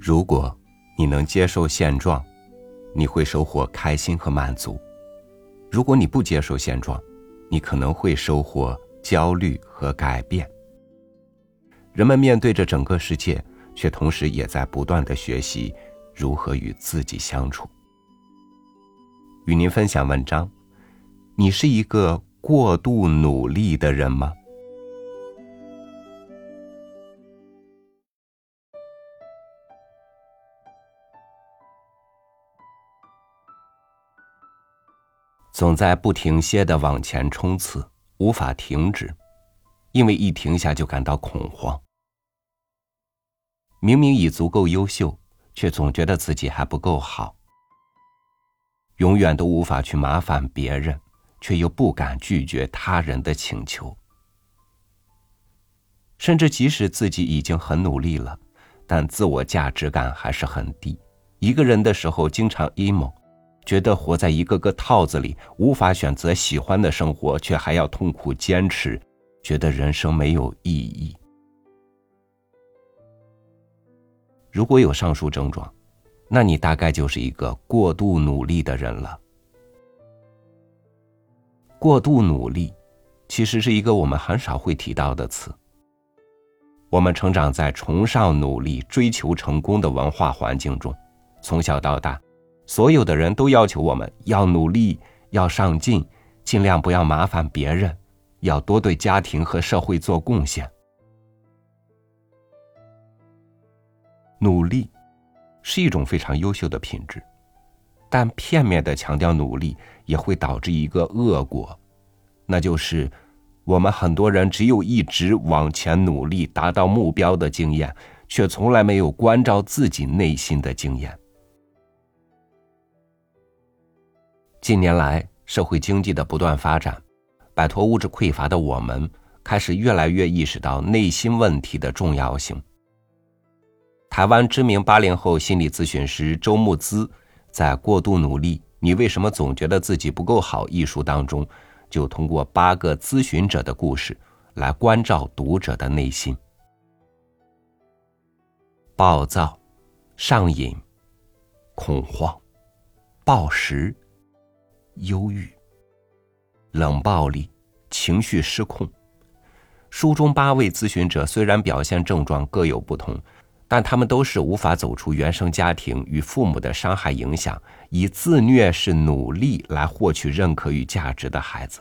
如果你能接受现状，你会收获开心和满足；如果你不接受现状，你可能会收获焦虑和改变。人们面对着整个世界，却同时也在不断的学习如何与自己相处。与您分享文章：你是一个过度努力的人吗？总在不停歇的往前冲刺，无法停止，因为一停下就感到恐慌。明明已足够优秀，却总觉得自己还不够好。永远都无法去麻烦别人，却又不敢拒绝他人的请求。甚至即使自己已经很努力了，但自我价值感还是很低。一个人的时候，经常 emo。觉得活在一个个套子里，无法选择喜欢的生活，却还要痛苦坚持，觉得人生没有意义。如果有上述症状，那你大概就是一个过度努力的人了。过度努力，其实是一个我们很少会提到的词。我们成长在崇尚努力、追求成功的文化环境中，从小到大。所有的人都要求我们要努力，要上进，尽量不要麻烦别人，要多对家庭和社会做贡献。努力是一种非常优秀的品质，但片面的强调努力也会导致一个恶果，那就是我们很多人只有一直往前努力达到目标的经验，却从来没有关照自己内心的经验。近年来，社会经济的不断发展，摆脱物质匮乏的我们，开始越来越意识到内心问题的重要性。台湾知名八零后心理咨询师周木姿，在《过度努力，你为什么总觉得自己不够好》一书当中，就通过八个咨询者的故事，来关照读者的内心：暴躁、上瘾、恐慌、暴食。忧郁、冷暴力、情绪失控。书中八位咨询者虽然表现症状各有不同，但他们都是无法走出原生家庭与父母的伤害影响，以自虐式努力来获取认可与价值的孩子。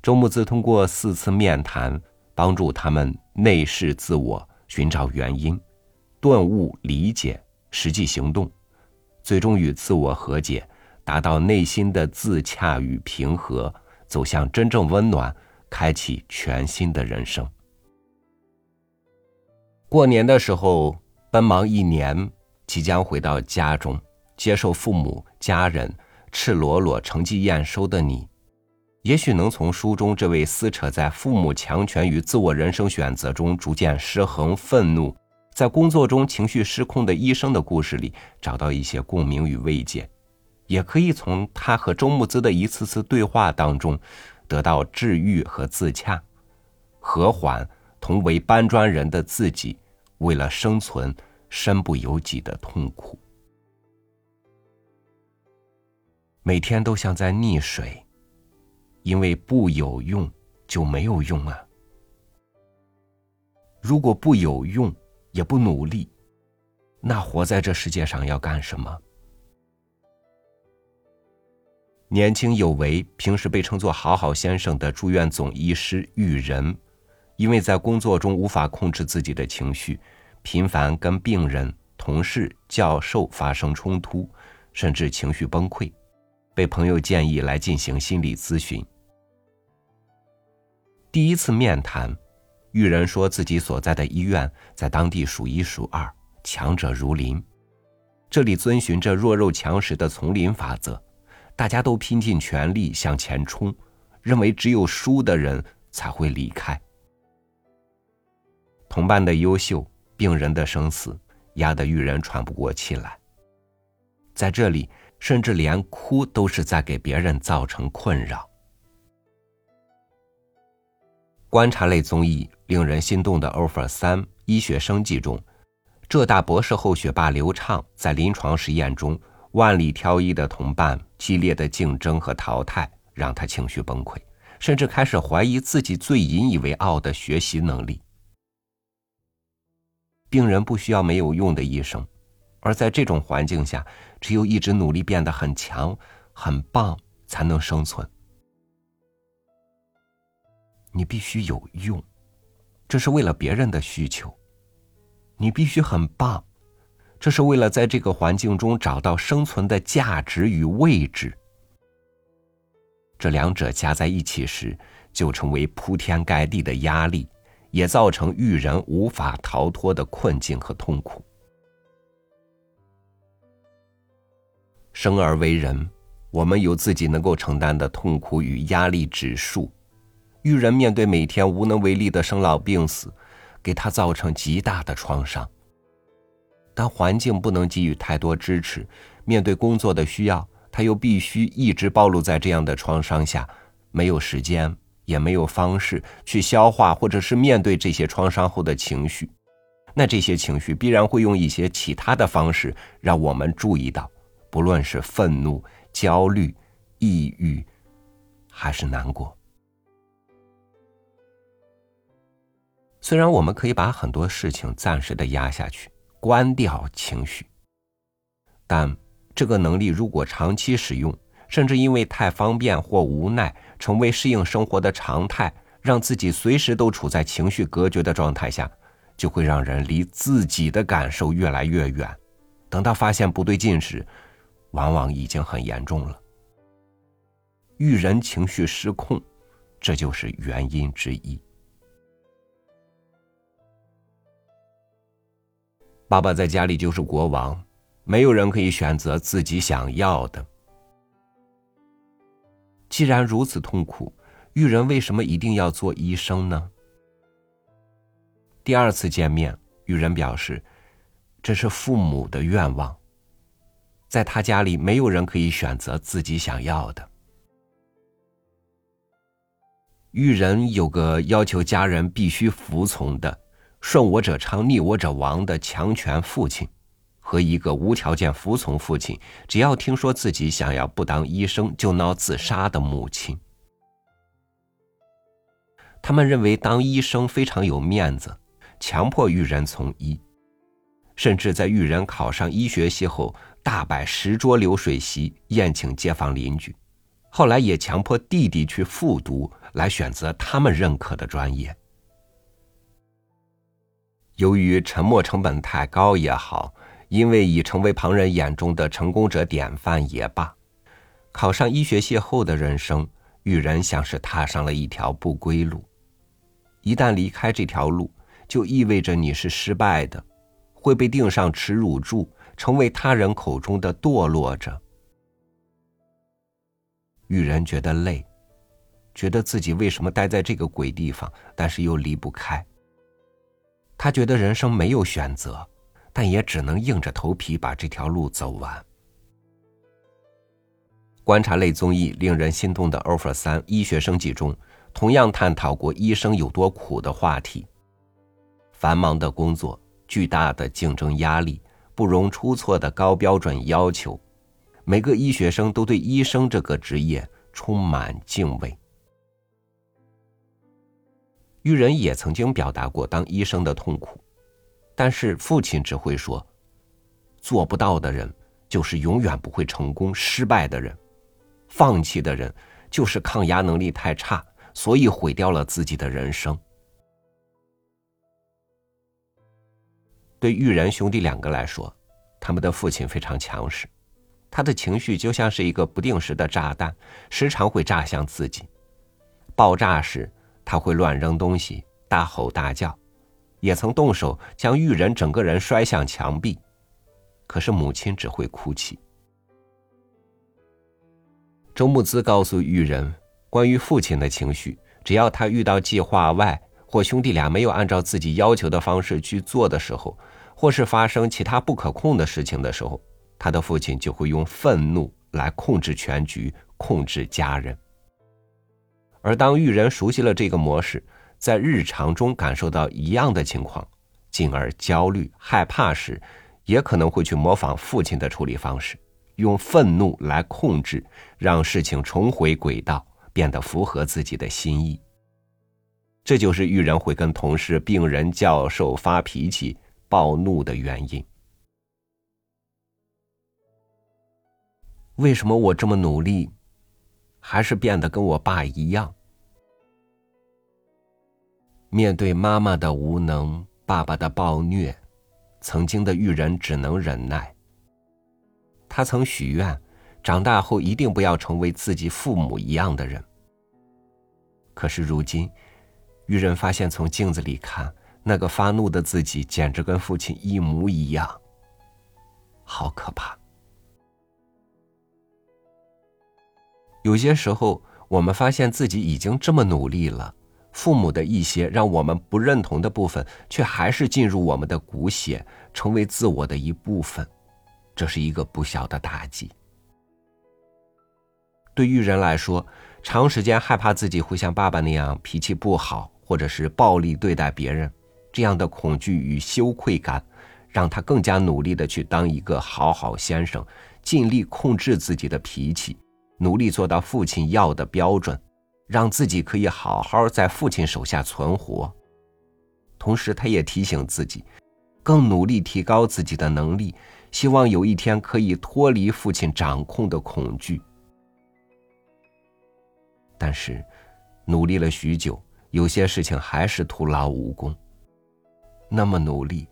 周木子通过四次面谈，帮助他们内视自我，寻找原因，顿悟、理解、实际行动。最终与自我和解，达到内心的自洽与平和，走向真正温暖，开启全新的人生。过年的时候，奔忙一年，即将回到家中，接受父母家人赤裸裸、成绩验收的你，也许能从书中这位撕扯在父母强权与自我人生选择中逐渐失衡、愤怒。在工作中情绪失控的医生的故事里，找到一些共鸣与慰藉，也可以从他和周木子的一次次对话当中，得到治愈和自洽，和缓同为搬砖人的自己为了生存身不由己的痛苦。每天都像在溺水，因为不有用就没有用啊！如果不有用，也不努力，那活在这世界上要干什么？年轻有为、平时被称作“好好先生”的住院总医师玉仁，因为在工作中无法控制自己的情绪，频繁跟病人、同事、教授发生冲突，甚至情绪崩溃，被朋友建议来进行心理咨询。第一次面谈。玉人说自己所在的医院在当地数一数二，强者如林。这里遵循着弱肉强食的丛林法则，大家都拼尽全力向前冲，认为只有输的人才会离开。同伴的优秀，病人的生死，压得玉人喘不过气来。在这里，甚至连哭都是在给别人造成困扰。观察类综艺令人心动的 offer 三医学生计中，浙大博士后学霸刘畅在临床实验中，万里挑一的同伴激烈的竞争和淘汰，让他情绪崩溃，甚至开始怀疑自己最引以为傲的学习能力。病人不需要没有用的医生，而在这种环境下，只有一直努力变得很强、很棒，才能生存。你必须有用，这是为了别人的需求；你必须很棒，这是为了在这个环境中找到生存的价值与位置。这两者加在一起时，就成为铺天盖地的压力。也造成育人无法逃脱的困境和痛苦。生而为人，我们有自己能够承担的痛苦与压力指数。育人面对每天无能为力的生老病死，给他造成极大的创伤。但环境不能给予太多支持，面对工作的需要，他又必须一直暴露在这样的创伤下，没有时间。也没有方式去消化或者是面对这些创伤后的情绪，那这些情绪必然会用一些其他的方式让我们注意到，不论是愤怒、焦虑、抑郁，还是难过。虽然我们可以把很多事情暂时的压下去，关掉情绪，但这个能力如果长期使用，甚至因为太方便或无奈。成为适应生活的常态，让自己随时都处在情绪隔绝的状态下，就会让人离自己的感受越来越远。等到发现不对劲时，往往已经很严重了。遇人情绪失控，这就是原因之一。爸爸在家里就是国王，没有人可以选择自己想要的。既然如此痛苦，玉人为什么一定要做医生呢？第二次见面，玉人表示，这是父母的愿望。在他家里，没有人可以选择自己想要的。玉人有个要求家人必须服从的“顺我者昌，逆我者亡”的强权父亲。和一个无条件服从父亲，只要听说自己想要不当医生就闹自杀的母亲，他们认为当医生非常有面子，强迫玉人从医，甚至在玉人考上医学系后大摆十桌流水席宴请街坊邻居，后来也强迫弟弟去复读来选择他们认可的专业。由于沉没成本太高也好。因为已成为旁人眼中的成功者典范也罢，考上医学系后的人生，玉人像是踏上了一条不归路。一旦离开这条路，就意味着你是失败的，会被钉上耻辱柱，成为他人口中的堕落者。玉人觉得累，觉得自己为什么待在这个鬼地方，但是又离不开。他觉得人生没有选择。但也只能硬着头皮把这条路走完。观察类综艺令人心动的《offer 三医学生记》中，同样探讨过医生有多苦的话题。繁忙的工作、巨大的竞争压力、不容出错的高标准要求，每个医学生都对医生这个职业充满敬畏。玉人也曾经表达过当医生的痛苦。但是父亲只会说：“做不到的人就是永远不会成功，失败的人，放弃的人就是抗压能力太差，所以毁掉了自己的人生。”对玉人兄弟两个来说，他们的父亲非常强势，他的情绪就像是一个不定时的炸弹，时常会炸向自己。爆炸时，他会乱扔东西，大吼大叫。也曾动手将玉人整个人摔向墙壁，可是母亲只会哭泣。周木子告诉玉人，关于父亲的情绪，只要他遇到计划外或兄弟俩没有按照自己要求的方式去做的时候，或是发生其他不可控的事情的时候，他的父亲就会用愤怒来控制全局，控制家人。而当玉人熟悉了这个模式，在日常中感受到一样的情况，进而焦虑、害怕时，也可能会去模仿父亲的处理方式，用愤怒来控制，让事情重回轨道，变得符合自己的心意。这就是育人会跟同事、病人、教授发脾气、暴怒的原因。为什么我这么努力，还是变得跟我爸一样？面对妈妈的无能，爸爸的暴虐，曾经的育人只能忍耐。他曾许愿，长大后一定不要成为自己父母一样的人。可是如今。玉人发现，从镜子里看，那个发怒的自己简直跟父亲一模一样，好可怕。有些时候，我们发现自己已经这么努力了，父母的一些让我们不认同的部分，却还是进入我们的骨血，成为自我的一部分，这是一个不小的打击。对育人来说，长时间害怕自己会像爸爸那样脾气不好。或者是暴力对待别人，这样的恐惧与羞愧感，让他更加努力的去当一个好好先生，尽力控制自己的脾气，努力做到父亲要的标准，让自己可以好好在父亲手下存活。同时，他也提醒自己，更努力提高自己的能力，希望有一天可以脱离父亲掌控的恐惧。但是，努力了许久。有些事情还是徒劳无功。那么努力，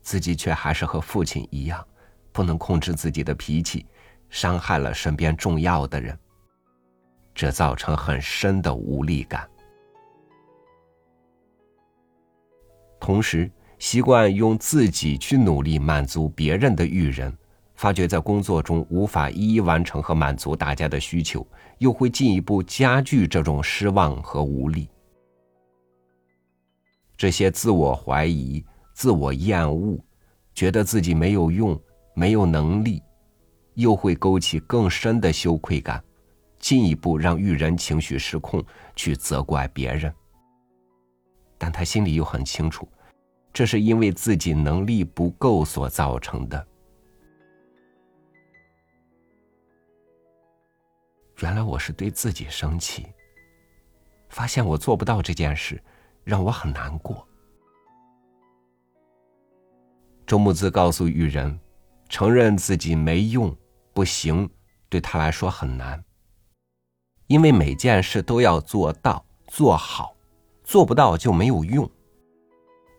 自己却还是和父亲一样，不能控制自己的脾气，伤害了身边重要的人。这造成很深的无力感。同时，习惯用自己去努力满足别人的育人，发觉在工作中无法一一完成和满足大家的需求，又会进一步加剧这种失望和无力。这些自我怀疑、自我厌恶，觉得自己没有用、没有能力，又会勾起更深的羞愧感，进一步让玉人情绪失控，去责怪别人。但他心里又很清楚，这是因为自己能力不够所造成的。原来我是对自己生气，发现我做不到这件事。让我很难过。周木子告诉玉人，承认自己没用、不行，对他来说很难，因为每件事都要做到、做好，做不到就没有用。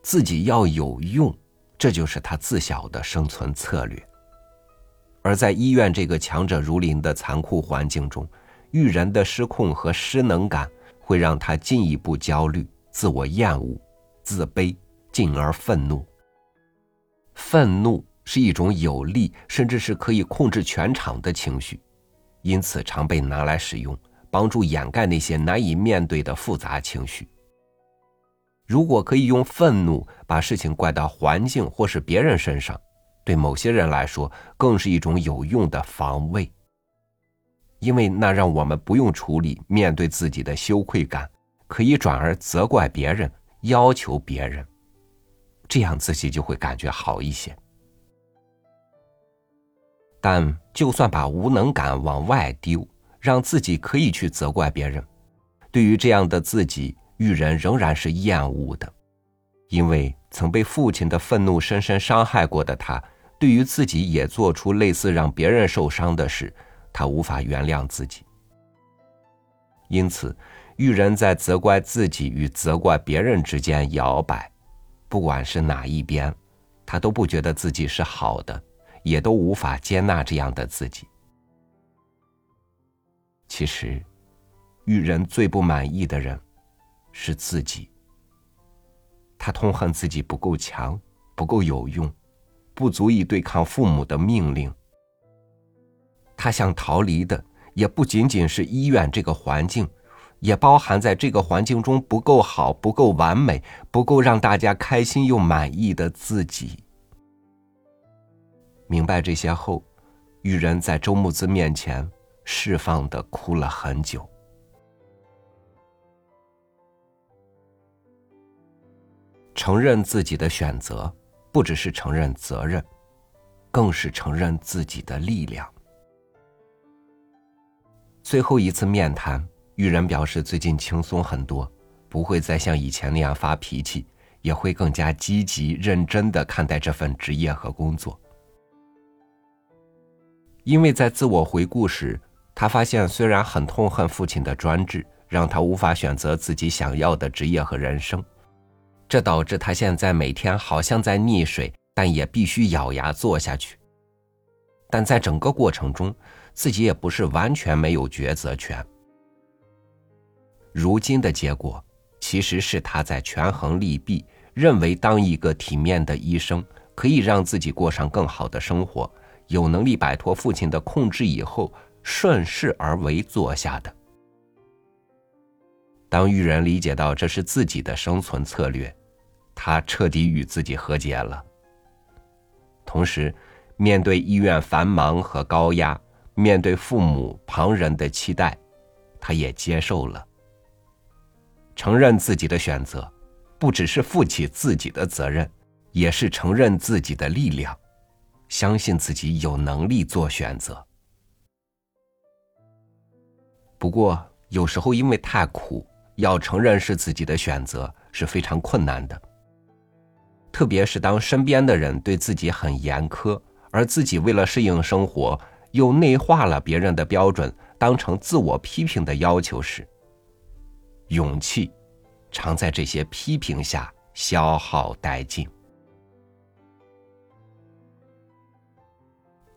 自己要有用，这就是他自小的生存策略。而在医院这个强者如林的残酷环境中，育人的失控和失能感会让他进一步焦虑。自我厌恶、自卑，进而愤怒。愤怒是一种有力，甚至是可以控制全场的情绪，因此常被拿来使用，帮助掩盖那些难以面对的复杂情绪。如果可以用愤怒把事情怪到环境或是别人身上，对某些人来说，更是一种有用的防卫，因为那让我们不用处理面对自己的羞愧感。可以转而责怪别人，要求别人，这样自己就会感觉好一些。但就算把无能感往外丢，让自己可以去责怪别人，对于这样的自己，玉人仍然是厌恶的，因为曾被父亲的愤怒深深伤害过的他，对于自己也做出类似让别人受伤的事，他无法原谅自己，因此。玉人在责怪自己与责怪别人之间摇摆，不管是哪一边，他都不觉得自己是好的，也都无法接纳这样的自己。其实，玉人最不满意的人是自己。他痛恨自己不够强，不够有用，不足以对抗父母的命令。他想逃离的也不仅仅是医院这个环境。也包含在这个环境中不够好、不够完美、不够让大家开心又满意的自己。明白这些后，玉人在周木子面前释放的哭了很久。承认自己的选择，不只是承认责任，更是承认自己的力量。最后一次面谈，玉人表示最近轻松很多，不会再像以前那样发脾气，也会更加积极认真的看待这份职业和工作。因为在自我回顾时，他发现虽然很痛恨父亲的专制，让他无法选择自己想要的职业和人生，这导致他现在每天好像在溺水，但也必须咬牙做下去。但在整个过程中，自己也不是完全没有抉择权。如今的结果，其实是他在权衡利弊，认为当一个体面的医生可以让自己过上更好的生活。有能力摆脱父亲的控制以后，顺势而为做下的。当玉人理解到这是自己的生存策略，他彻底与自己和解了。同时，面对医院繁忙和高压，面对父母旁人的期待，他也接受了。承认自己的选择，不只是负起自己的责任，也是承认自己的力量。相信自己有能力做选择，不过有时候因为太苦，要承认是自己的选择是非常困难的。特别是当身边的人对自己很严苛，而自己为了适应生活，又内化了别人的标准，当成自我批评的要求时，勇气常在这些批评下消耗殆尽。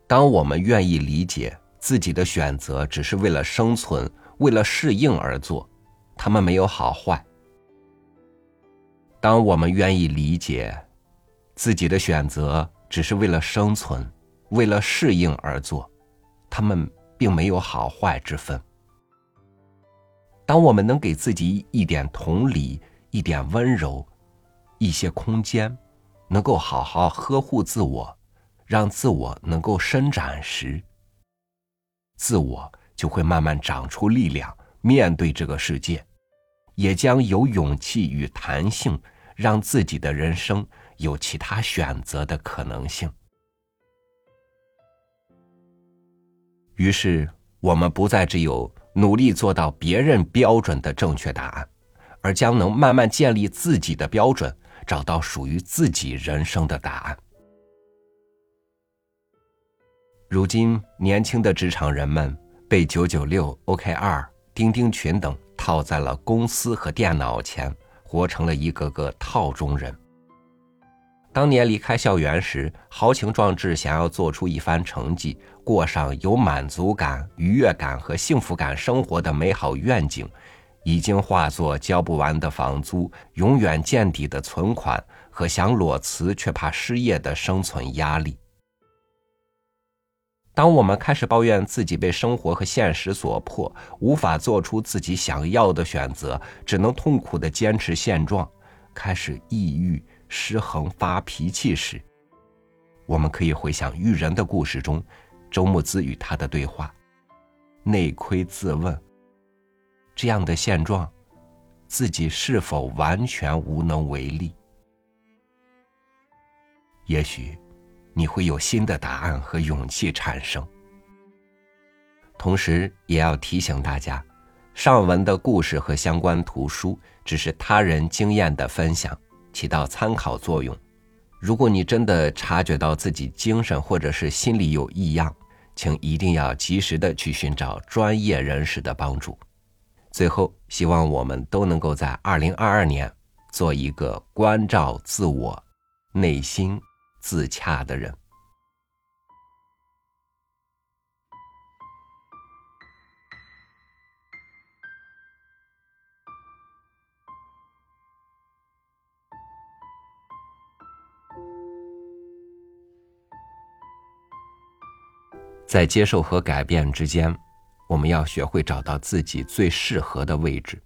当我们愿意理解自己的选择只是为了生存、为了适应而做，他们没有好坏；当我们愿意理解自己的选择只是为了生存、为了适应而做，他们并没有好坏之分；当我们能给自己一点同理、一点温柔、一些空间，能够好好呵护自我。让自我能够伸展时，自我就会慢慢长出力量，面对这个世界，也将有勇气与弹性，让自己的人生有其他选择的可能性。于是，我们不再只有努力做到别人标准的正确答案，而将能慢慢建立自己的标准，找到属于自己人生的答案。如今，年轻的职场人们被九九六、OKR、钉钉群等套在了公司和电脑前，活成了一个个套中人。当年离开校园时，豪情壮志，想要做出一番成绩，过上有满足感、愉悦感和幸福感生活的美好愿景，已经化作交不完的房租、永远见底的存款和想裸辞却怕失业的生存压力。当我们开始抱怨自己被生活和现实所迫，无法做出自己想要的选择，只能痛苦的坚持现状，开始抑郁、失衡、发脾气时，我们可以回想育人的故事中，周木子与他的对话，内窥自问：这样的现状，自己是否完全无能为力？也许。你会有新的答案和勇气产生。同时，也要提醒大家，上文的故事和相关图书只是他人经验的分享，起到参考作用。如果你真的察觉到自己精神或者是心理有异样，请一定要及时的去寻找专业人士的帮助。最后，希望我们都能够在二零二二年做一个关照自我、内心。自洽的人，在接受和改变之间，我们要学会找到自己最适合的位置。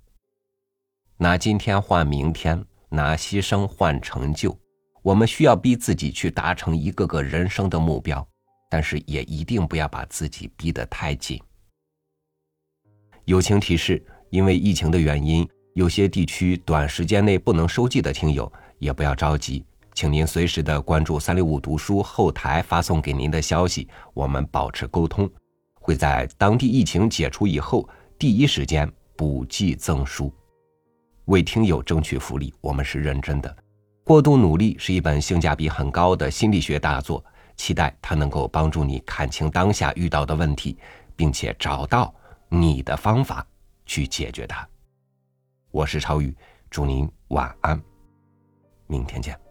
拿今天换明天，拿牺牲换成就。我们需要逼自己去达成一个个人生的目标，但是也一定不要把自己逼得太紧。友情提示：因为疫情的原因，有些地区短时间内不能收寄的听友也不要着急，请您随时的关注三六五读书后台发送给您的消息，我们保持沟通，会在当地疫情解除以后第一时间补寄赠书，为听友争取福利，我们是认真的。过度努力是一本性价比很高的心理学大作，期待它能够帮助你看清当下遇到的问题，并且找到你的方法去解决它。我是超宇，祝您晚安，明天见。